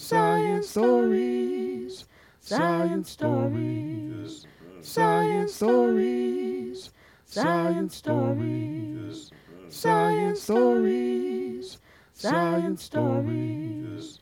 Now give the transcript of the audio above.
Science stories. Science stories. Science stories. Science stories. Science stories. Science stories.